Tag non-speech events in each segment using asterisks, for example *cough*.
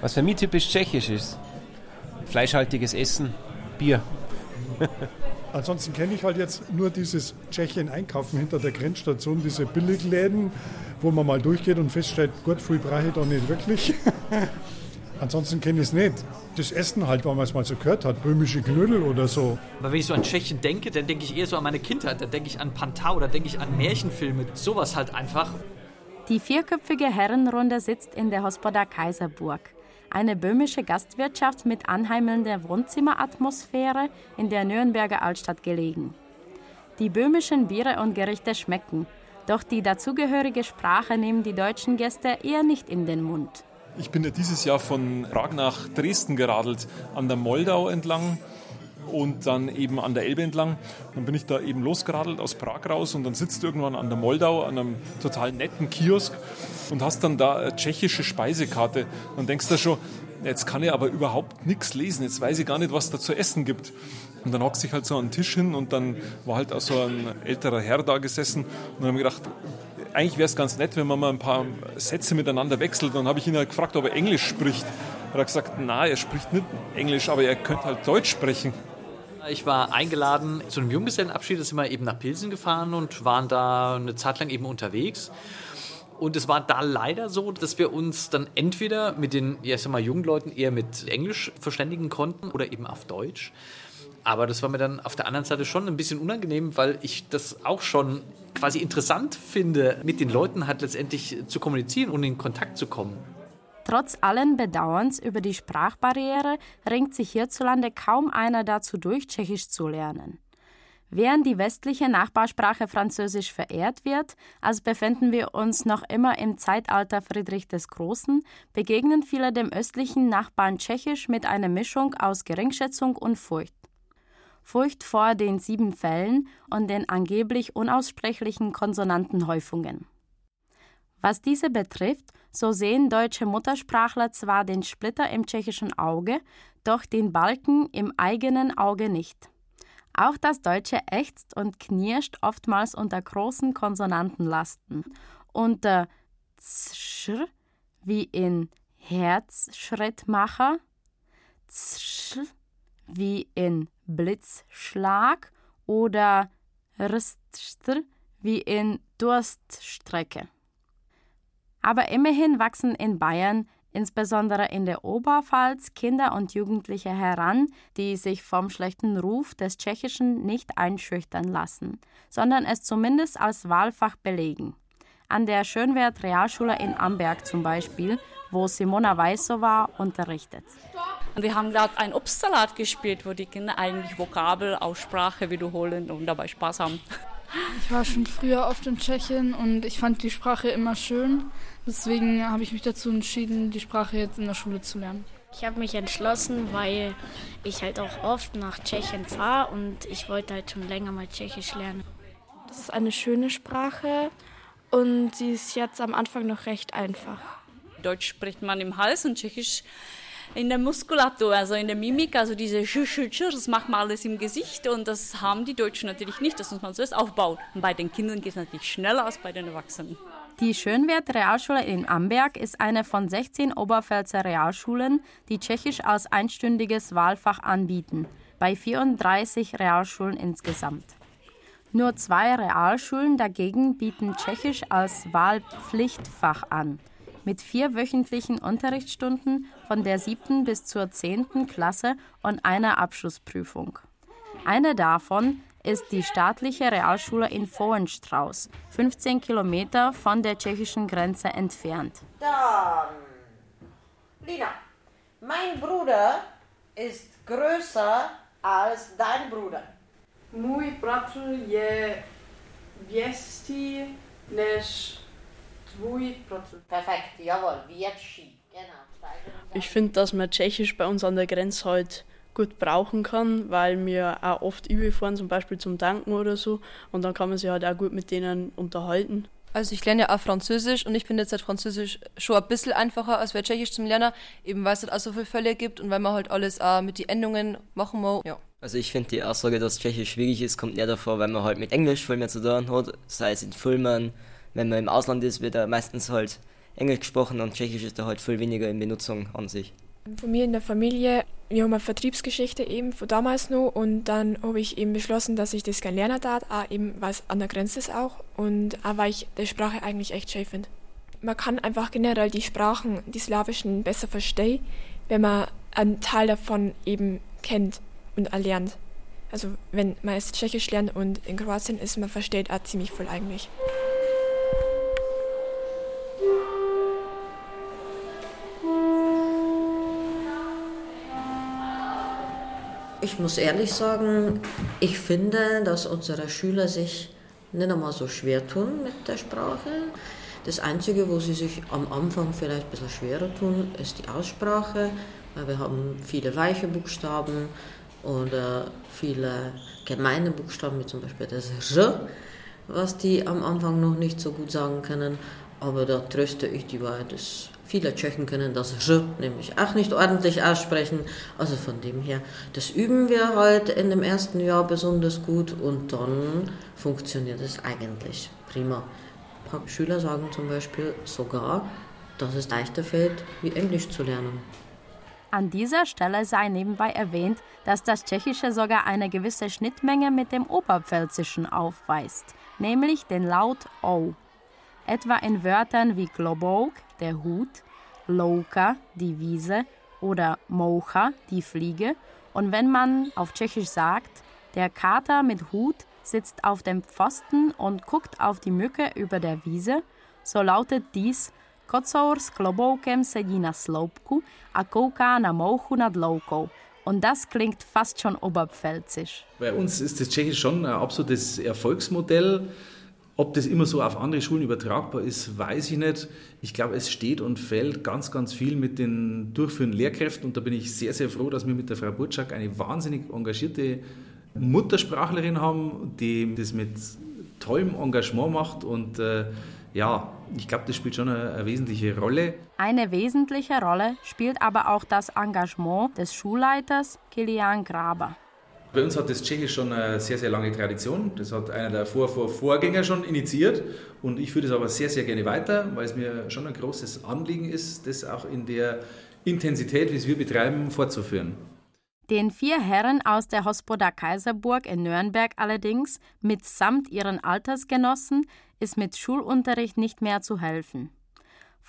Was für mich typisch tschechisch ist. Fleischhaltiges Essen, Bier. *laughs* Ansonsten kenne ich halt jetzt nur dieses Tschechien einkaufen hinter der Grenzstation, diese Billigläden, wo man mal durchgeht und feststellt, gut, viel brauche ich da nicht wirklich. *laughs* Ansonsten kenne ich es nicht. Das Essen halt, weil man es mal so gehört hat, böhmische Knödel oder so. Aber wenn ich so an Tschechien denke, dann denke ich eher so an meine Kindheit, da denke ich an Pantau, da denke ich an Märchenfilme, sowas halt einfach. Die vierköpfige Herrenrunde sitzt in der Hospoda Kaiserburg. Eine böhmische Gastwirtschaft mit anheimelnder Wohnzimmeratmosphäre in der Nürnberger Altstadt gelegen. Die böhmischen Biere und Gerichte schmecken, doch die dazugehörige Sprache nehmen die deutschen Gäste eher nicht in den Mund. Ich bin ja dieses Jahr von Prag nach Dresden geradelt, an der Moldau entlang und dann eben an der Elbe entlang. Dann bin ich da eben losgeradelt aus Prag raus und dann sitzt irgendwann an der Moldau an einem total netten Kiosk und hast dann da eine tschechische Speisekarte. Dann denkst du schon, jetzt kann ich aber überhaupt nichts lesen, jetzt weiß ich gar nicht, was da zu essen gibt. Und dann hockst ich halt so an den Tisch hin und dann war halt auch so ein älterer Herr da gesessen und dann habe ich gedacht, eigentlich wäre es ganz nett, wenn man mal ein paar Sätze miteinander wechselt. Dann habe ich ihn halt gefragt, ob er Englisch spricht. Er hat gesagt, na, er spricht nicht Englisch, aber er könnte halt Deutsch sprechen. Ich war eingeladen zu einem Junggesellenabschied, da sind wir eben nach Pilsen gefahren und waren da eine Zeit lang eben unterwegs. Und es war da leider so, dass wir uns dann entweder mit den, ja, ich sag mal, jungen Leuten eher mit Englisch verständigen konnten oder eben auf Deutsch. Aber das war mir dann auf der anderen Seite schon ein bisschen unangenehm, weil ich das auch schon quasi interessant finde, mit den Leuten halt letztendlich zu kommunizieren und in Kontakt zu kommen. Trotz allen Bedauerns über die Sprachbarriere ringt sich hierzulande kaum einer dazu durch, Tschechisch zu lernen. Während die westliche Nachbarsprache Französisch verehrt wird, als befinden wir uns noch immer im Zeitalter Friedrich des Großen, begegnen viele dem östlichen Nachbarn Tschechisch mit einer Mischung aus Geringschätzung und Furcht. Furcht vor den sieben Fällen und den angeblich unaussprechlichen Konsonantenhäufungen. Was diese betrifft, so sehen deutsche Muttersprachler zwar den Splitter im tschechischen Auge, doch den Balken im eigenen Auge nicht. Auch das Deutsche ächzt und knirscht oftmals unter großen Konsonantenlasten. Unter zsch wie in Herzschrittmacher, zsch wie in Blitzschlag oder Rststr wie in Durststrecke. Aber immerhin wachsen in Bayern, insbesondere in der Oberpfalz, Kinder und Jugendliche heran, die sich vom schlechten Ruf des Tschechischen nicht einschüchtern lassen, sondern es zumindest als Wahlfach belegen. An der Schönwert Realschule in Amberg zum Beispiel, wo Simona Weißova unterrichtet. Und wir haben gerade einen Obstsalat gespielt, wo die Kinder eigentlich Vokabel, Aussprache wiederholen und dabei Spaß haben. Ich war schon früher oft in Tschechien und ich fand die Sprache immer schön. Deswegen habe ich mich dazu entschieden, die Sprache jetzt in der Schule zu lernen. Ich habe mich entschlossen, weil ich halt auch oft nach Tschechien fahre und ich wollte halt schon länger mal Tschechisch lernen. Das ist eine schöne Sprache und sie ist jetzt am Anfang noch recht einfach. Deutsch spricht man im Hals und Tschechisch in der Muskulatur, also in der Mimik, also diese das macht man alles im Gesicht und das haben die Deutschen natürlich nicht, das muss man zuerst aufbauen. Und bei den Kindern geht es natürlich schneller als bei den Erwachsenen. Die Schönwert Realschule in Amberg ist eine von 16 Oberpfälzer Realschulen, die Tschechisch als einstündiges Wahlfach anbieten, bei 34 Realschulen insgesamt. Nur zwei Realschulen dagegen bieten Tschechisch als Wahlpflichtfach an mit vier wöchentlichen Unterrichtsstunden von der siebten bis zur zehnten Klasse und einer Abschlussprüfung. Eine davon ist die staatliche Realschule in Vohenstrauß, 15 Kilometer von der tschechischen Grenze entfernt. Dann, Lina, mein Bruder ist größer als dein Bruder. Mój bratr je větší než Perfekt, jawohl, Vietschi, genau. Ich finde, dass man Tschechisch bei uns an der Grenze halt gut brauchen kann, weil wir auch oft überfahren, zum Beispiel zum Tanken oder so. Und dann kann man sich halt auch gut mit denen unterhalten. Also ich lerne ja auch Französisch und ich finde jetzt halt Französisch schon ein bisschen einfacher als bei Tschechisch zum Lernen, eben weil es halt auch so viele Fälle gibt und weil man halt alles auch mit den Endungen machen muss. Ja. Also ich finde die Aussage, dass Tschechisch schwierig ist, kommt eher davor, weil man halt mit Englisch viel mehr zu tun hat, sei es in Filmen, wenn man im Ausland ist, wird er meistens halt Englisch gesprochen und Tschechisch ist da halt viel weniger in Benutzung an sich. Von mir in der Familie, wir haben eine Vertriebsgeschichte eben von damals noch und dann habe ich eben beschlossen, dass ich das gerne lernen darf, auch eben, weil es an der Grenze ist auch und auch weil ich die Sprache eigentlich echt schön finde. Man kann einfach generell die Sprachen, die slawischen, besser verstehen, wenn man einen Teil davon eben kennt und erlernt. Also wenn man es Tschechisch lernt und in Kroatien ist, man versteht auch ziemlich viel eigentlich. Ich muss ehrlich sagen, ich finde, dass unsere Schüler sich nicht einmal so schwer tun mit der Sprache. Das Einzige, wo sie sich am Anfang vielleicht ein bisschen schwerer tun, ist die Aussprache, weil wir haben viele weiche Buchstaben oder viele gemeine Buchstaben, wie zum Beispiel das R, was die am Anfang noch nicht so gut sagen können. Aber da tröste ich die Wahrheit, dass viele Tschechen können das R nämlich auch nicht ordentlich aussprechen. Also von dem her, das üben wir halt in dem ersten Jahr besonders gut und dann funktioniert es eigentlich prima. Schüler sagen zum Beispiel sogar, dass es leichter fällt, wie Englisch zu lernen. An dieser Stelle sei nebenbei erwähnt, dass das Tschechische sogar eine gewisse Schnittmenge mit dem Oberpfälzischen aufweist, nämlich den Laut O. Etwa in Wörtern wie Globouk, der Hut, Louka, die Wiese oder Moucha, die Fliege. Und wenn man auf Tschechisch sagt, der Kater mit Hut sitzt auf dem Pfosten und guckt auf die Mücke über der Wiese, so lautet dies Kocour s kloboukem sedí na sloupku a kouká na mouchu nad loukou. Und das klingt fast schon oberpfälzisch. Bei uns ist das Tschechisch schon ein absolutes Erfolgsmodell. Ob das immer so auf andere Schulen übertragbar ist, weiß ich nicht. Ich glaube, es steht und fällt ganz, ganz viel mit den durchführenden Lehrkräften. Und da bin ich sehr, sehr froh, dass wir mit der Frau Burczak eine wahnsinnig engagierte Muttersprachlerin haben, die das mit tollem Engagement macht. Und äh, ja, ich glaube, das spielt schon eine, eine wesentliche Rolle. Eine wesentliche Rolle spielt aber auch das Engagement des Schulleiters Kilian Graber. Bei uns hat das Tschechisch schon eine sehr, sehr lange Tradition. Das hat einer der Vor -Vor Vorgänger schon initiiert. Und ich führe das aber sehr, sehr gerne weiter, weil es mir schon ein großes Anliegen ist, das auch in der Intensität, wie es wir betreiben, fortzuführen. Den vier Herren aus der Hospoda Kaiserburg in Nürnberg allerdings, mitsamt ihren Altersgenossen, ist mit Schulunterricht nicht mehr zu helfen.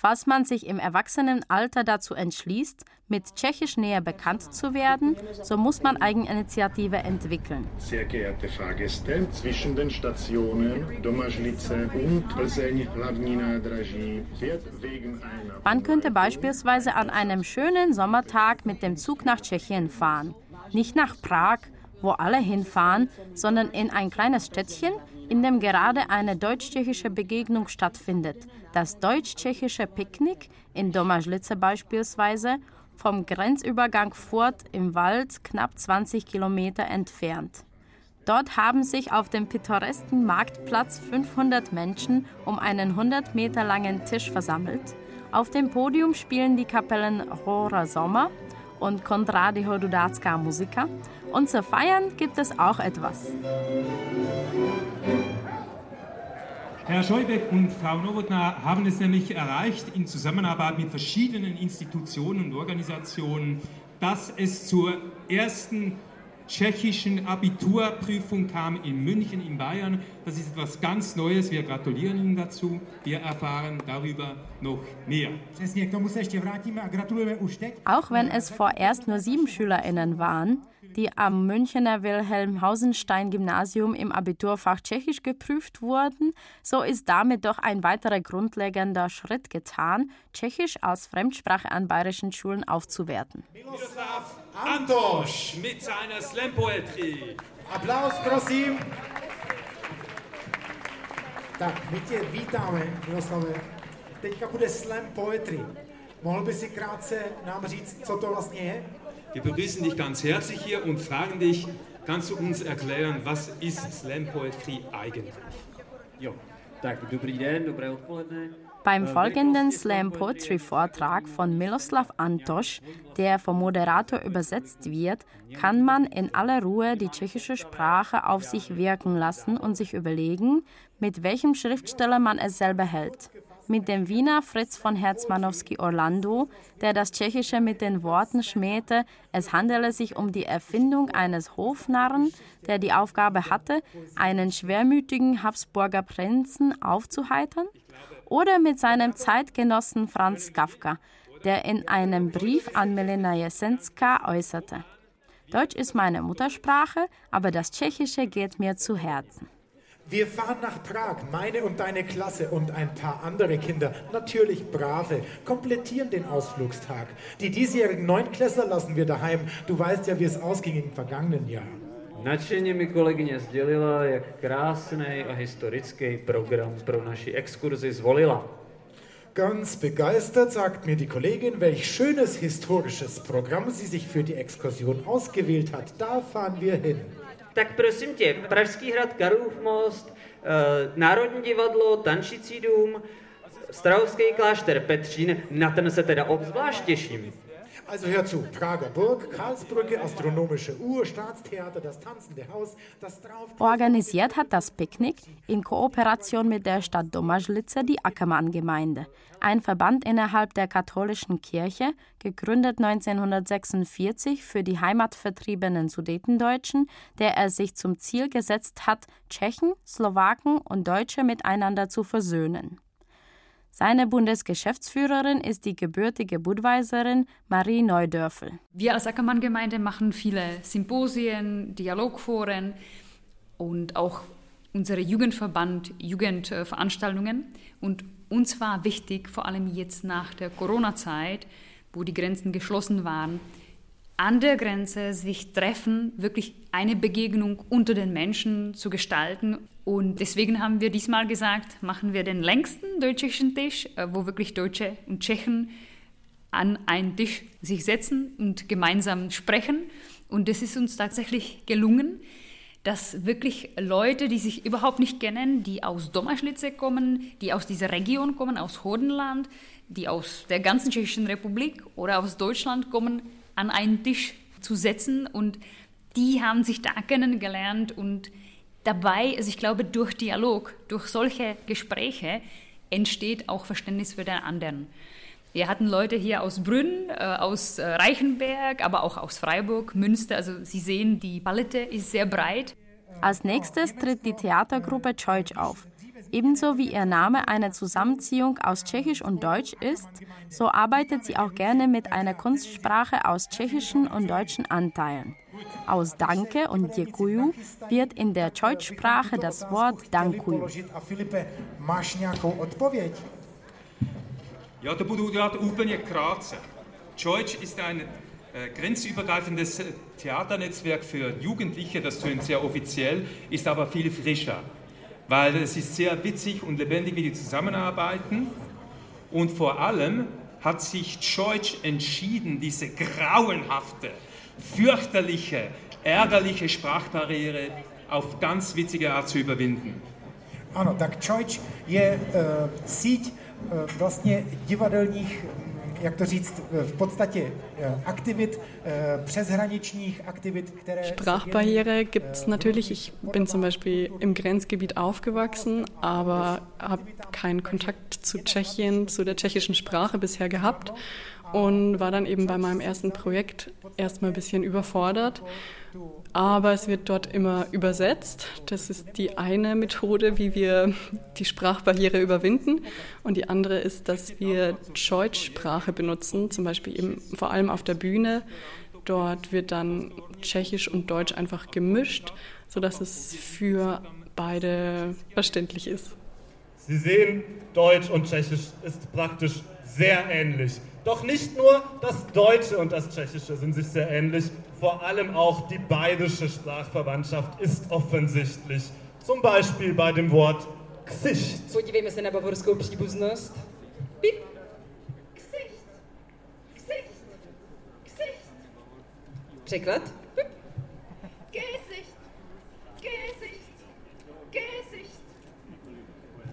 Falls man sich im Erwachsenenalter dazu entschließt, mit Tschechisch näher bekannt zu werden, so muss man Eigeninitiative entwickeln. Sehr geehrte Fahrgäste, zwischen den Stationen Domažlice und Plzeň hlavní nádraží wird wegen einer... Man könnte beispielsweise an einem schönen Sommertag mit dem Zug nach Tschechien fahren. Nicht nach Prag, wo alle hinfahren, sondern in ein kleines Städtchen, in dem gerade eine deutsch-tschechische Begegnung stattfindet. Das deutsch-tschechische Picknick in Domažlice beispielsweise, vom Grenzübergang Furt im Wald knapp 20 Kilometer entfernt. Dort haben sich auf dem pittoresken Marktplatz 500 Menschen um einen 100 Meter langen Tisch versammelt. Auf dem Podium spielen die Kapellen Rora Sommer und Kondradyho Dudacká Musika. Und zu feiern gibt es auch etwas. Herr Scheubeck und Frau Nowotna haben es nämlich erreicht, in Zusammenarbeit mit verschiedenen Institutionen und Organisationen, dass es zur ersten tschechischen Abiturprüfung kam in München in Bayern. Das ist etwas ganz Neues. Wir gratulieren Ihnen dazu. Wir erfahren darüber noch mehr. Auch wenn es vorerst nur sieben SchülerInnen waren, die am Münchener Wilhelm-Hausenstein-Gymnasium im Abiturfach Tschechisch geprüft wurden, so ist damit doch ein weiterer grundlegender Schritt getan, Tschechisch als Fremdsprache an bayerischen Schulen aufzuwerten. Miroslav Antoš mit seiner Slam Poetry. Applaus, prosím. Tak, my tě vítáme, Miroslave. Teďka bude slam poetry. Mohl by si krátce nám říct, co to vlastně je? Wir begrüßen dich ganz herzlich hier und fragen dich, kannst du uns erklären, was ist Slam Poetry eigentlich? Jo. Beim folgenden Slam Poetry Vortrag von Miloslav Antosch, der vom Moderator übersetzt wird, kann man in aller Ruhe die tschechische Sprache auf sich wirken lassen und sich überlegen, mit welchem Schriftsteller man es selber hält. Mit dem Wiener Fritz von Herzmanowski Orlando, der das Tschechische mit den Worten schmähte, es handele sich um die Erfindung eines Hofnarren, der die Aufgabe hatte, einen schwermütigen Habsburger Prinzen aufzuheitern? Oder mit seinem Zeitgenossen Franz Kafka, der in einem Brief an Milena Jesenska äußerte: Deutsch ist meine Muttersprache, aber das Tschechische geht mir zu Herzen. Wir fahren nach Prag, meine und deine Klasse und ein paar andere Kinder, natürlich brave, komplettieren den Ausflugstag. Die diesjährigen Neunklässler lassen wir daheim. Du weißt ja, wie es ausging im vergangenen Jahr. Nadšeně mi kolegyně sdělila, jak krásný a historický program pro naši exkurzi zvolila. Ganz begeistert sagt mir die Kollegin, welch schönes historisches Programm sie sich für die Exkursion ausgewählt hat. Da fahren wir hin. Tak prosím tě, Pražský hrad, Karlův most, eh, Národní divadlo, Tančící dům, Strahovský klášter Petřín, na ten se teda obzvlášť těším. Also hör zu, Prager Burg, Karlsbrücke, astronomische Uhr, Staatstheater, das tanzende Haus, das drauf... Organisiert hat das Picknick in Kooperation mit der Stadt Domažlice die Ackermann-Gemeinde, ein Verband innerhalb der katholischen Kirche, gegründet 1946 für die heimatvertriebenen Sudetendeutschen, der er sich zum Ziel gesetzt hat, Tschechen, Slowaken und Deutsche miteinander zu versöhnen. Seine Bundesgeschäftsführerin ist die gebürtige Budweiserin Marie Neudörfel. Wir als Ackermann-Gemeinde machen viele Symposien, Dialogforen und auch unsere Jugendverband Jugendveranstaltungen. Und uns war wichtig, vor allem jetzt nach der Corona-Zeit, wo die Grenzen geschlossen waren, an der Grenze sich treffen, wirklich eine Begegnung unter den Menschen zu gestalten. Und deswegen haben wir diesmal gesagt, machen wir den längsten deutschen Tisch, äh, wo wirklich Deutsche und Tschechen an einen Tisch sich setzen und gemeinsam sprechen. Und das ist uns tatsächlich gelungen, dass wirklich Leute, die sich überhaupt nicht kennen, die aus Domaschlitze kommen, die aus dieser Region kommen, aus Hodenland, die aus der ganzen Tschechischen Republik oder aus Deutschland kommen, an einen Tisch zu setzen und die haben sich da kennengelernt und dabei, also ich glaube, durch Dialog, durch solche Gespräche entsteht auch Verständnis für den anderen. Wir hatten Leute hier aus Brünn, äh, aus äh, Reichenberg, aber auch aus Freiburg, Münster. Also Sie sehen, die Palette ist sehr breit. Als nächstes tritt die Theatergruppe Deutsch auf. Ebenso wie ihr Name eine Zusammenziehung aus Tschechisch und Deutsch ist, so arbeitet sie auch gerne mit einer Kunstsprache aus tschechischen und deutschen Anteilen. Aus Danke und Děkuju wird in der Deutschsprache das Wort Dankuju. Ja, to budu udělat úplně krátce. Deutsch ist ein äh, grenzübergreifendes Theaternetzwerk für Jugendliche, das tönt sehr offiziell, ist aber viel frischer weil es ist sehr witzig und lebendig, wie die zusammenarbeiten. Und vor allem hat sich Deutsch entschieden, diese grauenhafte, fürchterliche, ärgerliche Sprachbarriere auf ganz witzige Art zu überwinden. Ano, tak Čojč je uh, síť uh, vlastně divadelních jak to říct, v podstatě Aktivit, přeshraničních Aktivit, které... Sprachbarriere gibt es natürlich. Ich bin zum Beispiel im Grenzgebiet aufgewachsen, aber habe keinen Kontakt zu Tschechien, zu der tschechischen Sprache bisher gehabt und war dann eben bei meinem ersten Projekt erstmal ein bisschen überfordert aber es wird dort immer übersetzt. Das ist die eine Methode, wie wir die Sprachbarriere überwinden. Und die andere ist, dass wir Deutschsprache benutzen, zum Beispiel eben vor allem auf der Bühne. Dort wird dann Tschechisch und Deutsch einfach gemischt, sodass es für beide verständlich ist. Sie sehen, Deutsch und Tschechisch ist praktisch sehr ähnlich. Doch nicht nur das Deutsche und das Tschechische sind sich sehr ähnlich, vor allem auch die bayerische Sprachverwandtschaft ist offensichtlich. Zum Beispiel bei dem Wort Gesicht. Podívejme se na bavorskou příbuznost. Pip. Gesicht. Gesicht. Gesicht. Překlad? Gesicht. Gesicht. Gesicht.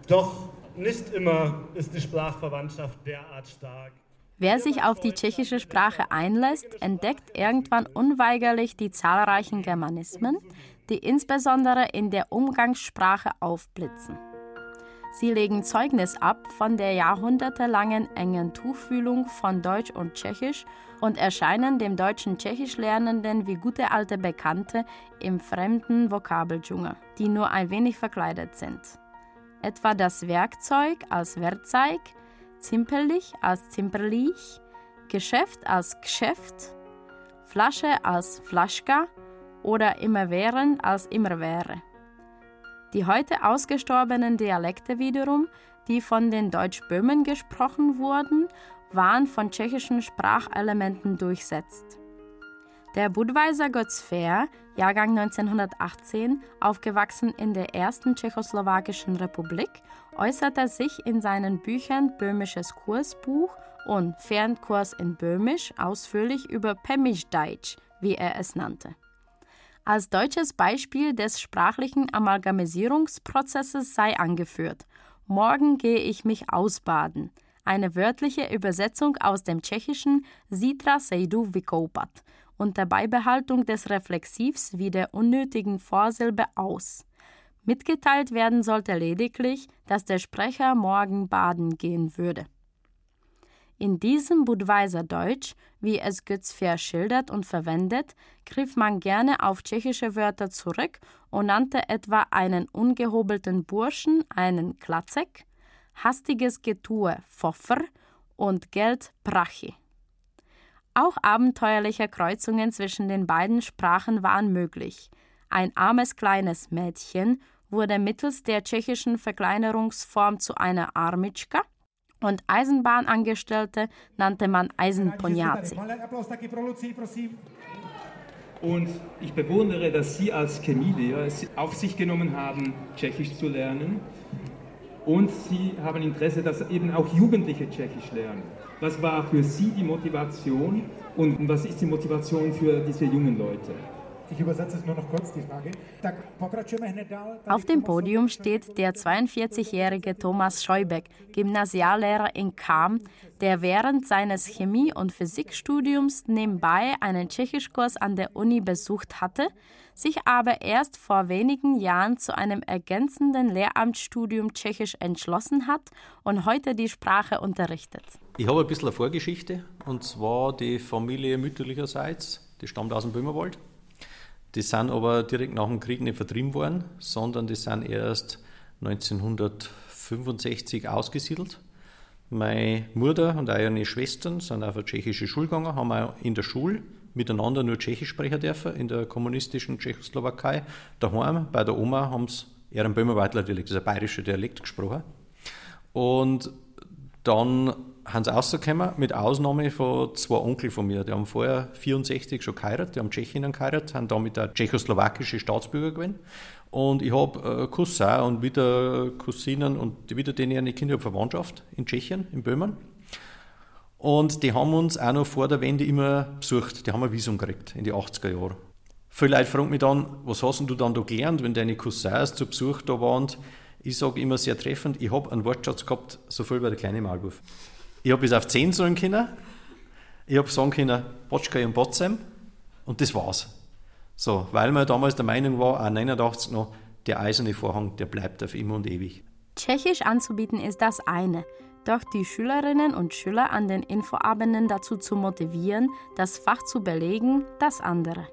Doch nicht immer ist die Sprachverwandtschaft derart stark. Wer sich auf die tschechische Sprache einlässt, entdeckt irgendwann unweigerlich die zahlreichen Germanismen, die insbesondere in der Umgangssprache aufblitzen. Sie legen Zeugnis ab von der jahrhundertelangen engen Tuchfühlung von Deutsch und Tschechisch und erscheinen dem deutschen Tschechisch-Lernenden wie gute alte Bekannte im fremden Vokabeldschungel, die nur ein wenig verkleidet sind. Etwa das Werkzeug als Werkzeug, Zimperlich als Zimperlich, Geschäft als Geschäft, Flasche als Flaschka oder immerwährend als immerwäre. Die heute ausgestorbenen Dialekte wiederum, die von den Deutschböhmen gesprochen wurden, waren von tschechischen Sprachelementen durchsetzt. Der Budweiser Götz Jahrgang 1918, aufgewachsen in der ersten tschechoslowakischen Republik, äußerte sich in seinen Büchern Böhmisches Kursbuch und Fernkurs in Böhmisch ausführlich über Pemischdeutsch, wie er es nannte. Als deutsches Beispiel des sprachlichen Amalgamisierungsprozesses sei angeführt: Morgen gehe ich mich ausbaden, eine wörtliche Übersetzung aus dem Tschechischen Zítra se jdu vykoupat unter Beibehaltung des Reflexivs wie der unnötigen Vorsilbe aus. Mitgeteilt werden sollte lediglich, dass der Sprecher morgen baden gehen würde. In diesem Budweiser Deutsch, wie es Götz Fehr schildert und verwendet, griff man gerne auf tschechische Wörter zurück und nannte etwa einen ungehobelten Burschen einen Klatzek, hastiges Getue Pfoffer und Geld Prachi. Auch abenteuerliche Kreuzungen zwischen den beiden Sprachen waren möglich. Ein armes kleines Mädchen wurde mittels der tschechischen Verkleinerungsform zu einer Armitschka und Eisenbahnangestellte nannte man Eisenponiaci. Und ich bewundere, dass Sie als Chemielehrer es auf sich genommen haben, Tschechisch zu lernen. Und Sie haben Interesse, dass eben auch Jugendliche Tschechisch lernen. Was war für Sie die Motivation und was ist die Motivation für diese jungen Leute? Ich übersetze es nur noch kurz, die Frage. Auf dem Podium steht der 42-jährige Thomas Scheubeck, Gymnasiallehrer in Kam, der während seines Chemie- und Physikstudiums nebenbei einen Tschechischkurs an der Uni besucht hatte, sich aber erst vor wenigen Jahren zu einem ergänzenden Lehramtsstudium Tschechisch entschlossen hat und heute die Sprache unterrichtet. Ich habe ein bisschen eine Vorgeschichte, und zwar die Familie mütterlicherseits, die stammt aus dem Böhmerwald. Die sind aber direkt nach dem Krieg nicht vertrieben worden, sondern die sind erst 1965 ausgesiedelt. Meine Mutter und auch ihre Schwestern sind auf eine tschechische Schule gegangen, haben auch in der Schule miteinander nur Tschechisch sprechen dürfen, in der kommunistischen Tschechoslowakei. Daheim bei der Oma haben sie einen Böhmerweitler Dialekt, das ist ein bayerischer Dialekt gesprochen. Und dann haben sie rausgekommen, mit Ausnahme von zwei Onkel von mir. Die haben vorher 64 schon geheiratet, die haben Tschechinnen geheiratet, haben damit auch tschechoslowakische Staatsbürger gewesen. Und ich habe äh, Cousin und wieder Cousinen und wieder denen eine Kinder Verwandtschaft in Tschechien, in Böhmen. Und die haben uns auch noch vor der Wende immer besucht. Die haben ein Visum gekriegt in die 80er Jahre. Viele Leute fragen mich dann, was hast du dann da gelernt, wenn deine Cousins zu Besuch da waren? Ich sage immer sehr treffend, ich habe einen Wortschatz gehabt, so viel wie der kleine Malwurf. Ich habe bis auf 10 sagen können. Ich habe sagen können, Botschka und Botzem. Und das war's. So, weil man damals der Meinung war, auch 89 noch, der eiserne Vorhang, der bleibt auf immer und ewig. Tschechisch anzubieten ist das eine. Doch die Schülerinnen und Schüler an den Infoabenden dazu zu motivieren, das Fach zu belegen, das andere.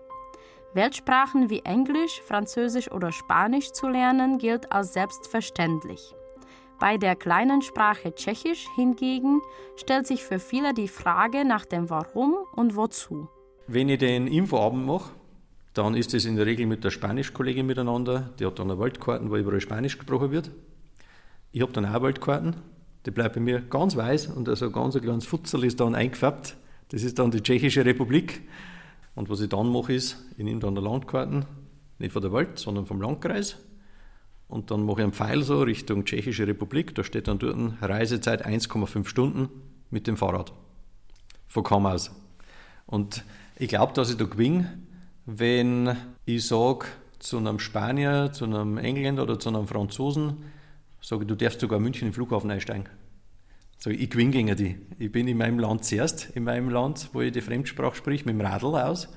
Weltsprachen wie Englisch, Französisch oder Spanisch zu lernen, gilt als selbstverständlich. Bei der kleinen Sprache Tschechisch hingegen stellt sich für viele die Frage nach dem Warum und Wozu. Wenn ich den Infoabend mache, dann ist es in der Regel mit der Spanischkollegin miteinander. Die hat dann eine Weltkarten, wo überall Spanisch gesprochen wird. Ich habe dann auch Weltkarten. Die bleibt bei mir ganz weiß und also ganz ein kleines Futzel ist dann eingefärbt. Das ist dann die Tschechische Republik. Und was ich dann mache, ist, ich nehme dann eine Landkarten, nicht von der Welt, sondern vom Landkreis. Und dann mache ich einen Pfeil so Richtung Tschechische Republik. Da steht dann dort Reisezeit 1,5 Stunden mit dem Fahrrad. Von Kamm aus. Und ich glaube, dass ich da gewinne, wenn ich sage zu einem Spanier, zu einem Engländer oder zu einem Franzosen, sage du darfst sogar München im Flughafen einsteigen. So, ich gewinne gegen die. Ich bin in meinem Land zuerst, in meinem Land, wo ich die Fremdsprache spreche, mit dem Radl aus.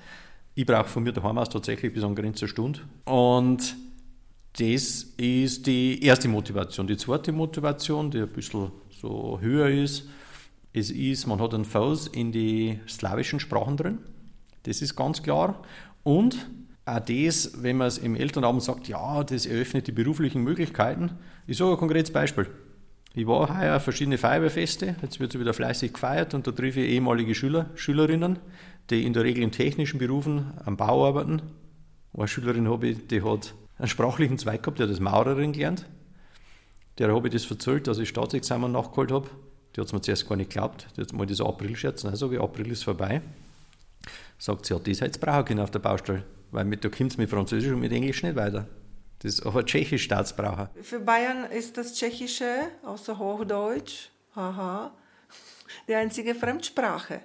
Ich brauche von mir daheim aus tatsächlich bis an Grenze eine Stunde. Und Das ist die erste Motivation. Die zweite Motivation, die ein bisschen so höher ist, es ist, man hat einen Fuß in die slawischen Sprachen drin. Das ist ganz klar. Und auch das, wenn man es im Elternabend sagt, ja, das eröffnet die beruflichen Möglichkeiten. Ich sage ein konkretes Beispiel. Ich war heuer auf verschiedene Feuerwehrfeste, jetzt wird es wieder fleißig gefeiert und da treffe ich ehemalige Schüler, Schülerinnen, die in der Regel in technischen Berufen am Bau arbeiten. Eine Schülerin habe ich, die hat einen sprachlichen Zweig gehabt, die hat das Maurerin gelernt. Der habe ich das erzählt, dass ich Staatsexamen nachgeholt habe. Die hat es mir zuerst gar nicht geglaubt. Die hat mal dieser April-Scherz, nein, sage ich, April ist vorbei. Sagt sie, ja, das hätte brauchen können auf der Baustelle, weil mit, da kommt mit Französisch und mit Englisch nicht weiter. Das ist aber Tschechisch Staatsbraucher. Für Bayern ist das Tschechische, außer Hochdeutsch, haha, die einzige Fremdsprache.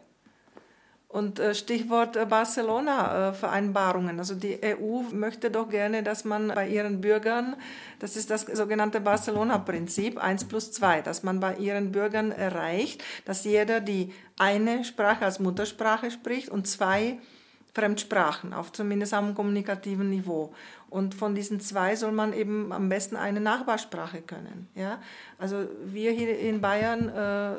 Und äh, Stichwort äh, Barcelona-Vereinbarungen. Also die EU möchte doch gerne, dass man bei ihren Bürgern, das ist das sogenannte Barcelona-Prinzip, 1 plus 2, dass man bei ihren Bürgern erreicht, dass jeder die eine Sprache als Muttersprache spricht und zwei Fremdsprachen, auf zumindest am kommunikativen Niveau. Und von diesen zwei soll man eben am besten eine Nachbarsprache können. Ja? Also wir hier in Bayern, äh,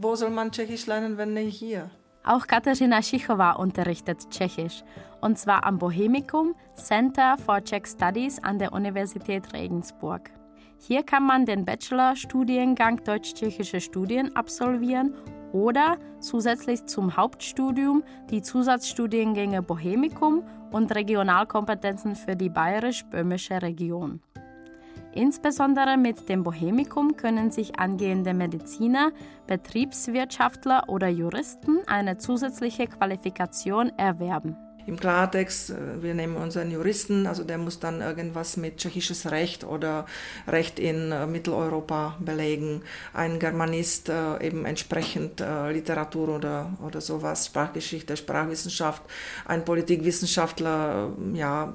wo soll man Tschechisch lernen, wenn nicht hier? Auch Katarzyna Schichowa unterrichtet Tschechisch, und zwar am Bohemikum Center for Czech Studies an der Universität Regensburg. Hier kann man den Bachelor-Studiengang Deutsch-Tschechische Studien absolvieren oder zusätzlich zum Hauptstudium die Zusatzstudiengänge Bohemikum und Regionalkompetenzen für die bayerisch-böhmische Region. Insbesondere mit dem Bohemikum können sich angehende Mediziner, Betriebswirtschaftler oder Juristen eine zusätzliche Qualifikation erwerben. Im Klartext, äh, wir nehmen unseren Juristen, also der muss dann irgendwas mit tschechisches Recht oder Recht in äh, Mitteleuropa belegen. Ein Germanist äh, eben entsprechend Literatur oder, oder sowas, Sprachgeschichte, Sprachwissenschaft. Ein Politikwissenschaftler, ja,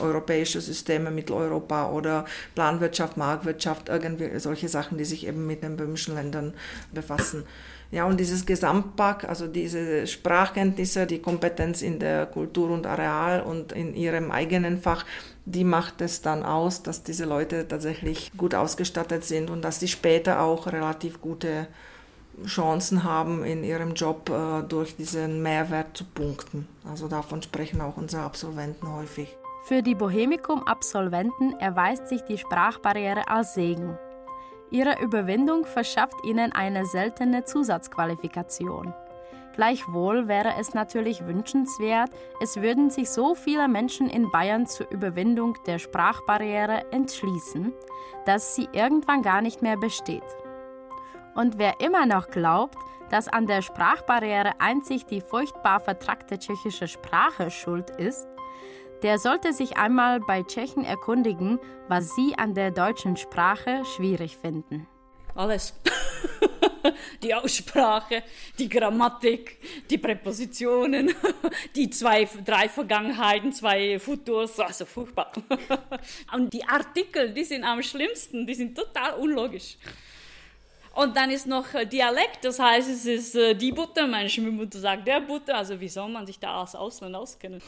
europäische Systeme, Mitteleuropa oder Planwirtschaft, Marktwirtschaft, irgendwie solche Sachen, die sich eben mit den böhmischen Ländern befassen. Ja, und dieses Gesamtpack, also diese Sprachkenntnisse, die Kompetenz in der Kultur und Areal und in ihrem eigenen Fach, die macht es dann aus, dass diese Leute tatsächlich gut ausgestattet sind und dass sie später auch relativ gute Chancen haben, in ihrem Job äh, durch diesen Mehrwert zu punkten. Also davon sprechen auch unsere Absolventen häufig. Für die Bohemikum-Absolventen erweist sich die Sprachbarriere als Segen. Ihre Überwindung verschafft ihnen eine seltene Zusatzqualifikation. Gleichwohl wäre es natürlich wünschenswert, es würden sich so viele Menschen in Bayern zur Überwindung der Sprachbarriere entschließen, dass sie irgendwann gar nicht mehr besteht. Und wer immer noch glaubt, dass an der Sprachbarriere einzig die furchtbar vertrackte tschechische Sprache schuld ist, der sollte sich einmal bei Tschechen erkundigen, was sie an der deutschen Sprache schwierig finden. Alles. *laughs* die Aussprache, die Grammatik, die Präpositionen, *laughs* die zwei, drei Vergangenheiten, zwei Futurs, also furchtbar. *laughs* Und die Artikel, die sind am schlimmsten, die sind total unlogisch. Und dann ist noch Dialekt, das heißt, es ist äh, die Butter, meine Schwiegermutter sagt der Butter, also wie soll man sich da als Ausland auskennen?